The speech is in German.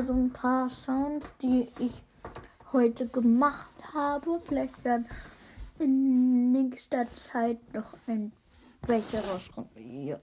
mal so ein paar Sounds, die ich heute gemacht habe. Vielleicht werden in nächster Zeit noch ein welche rauskommen. Ja.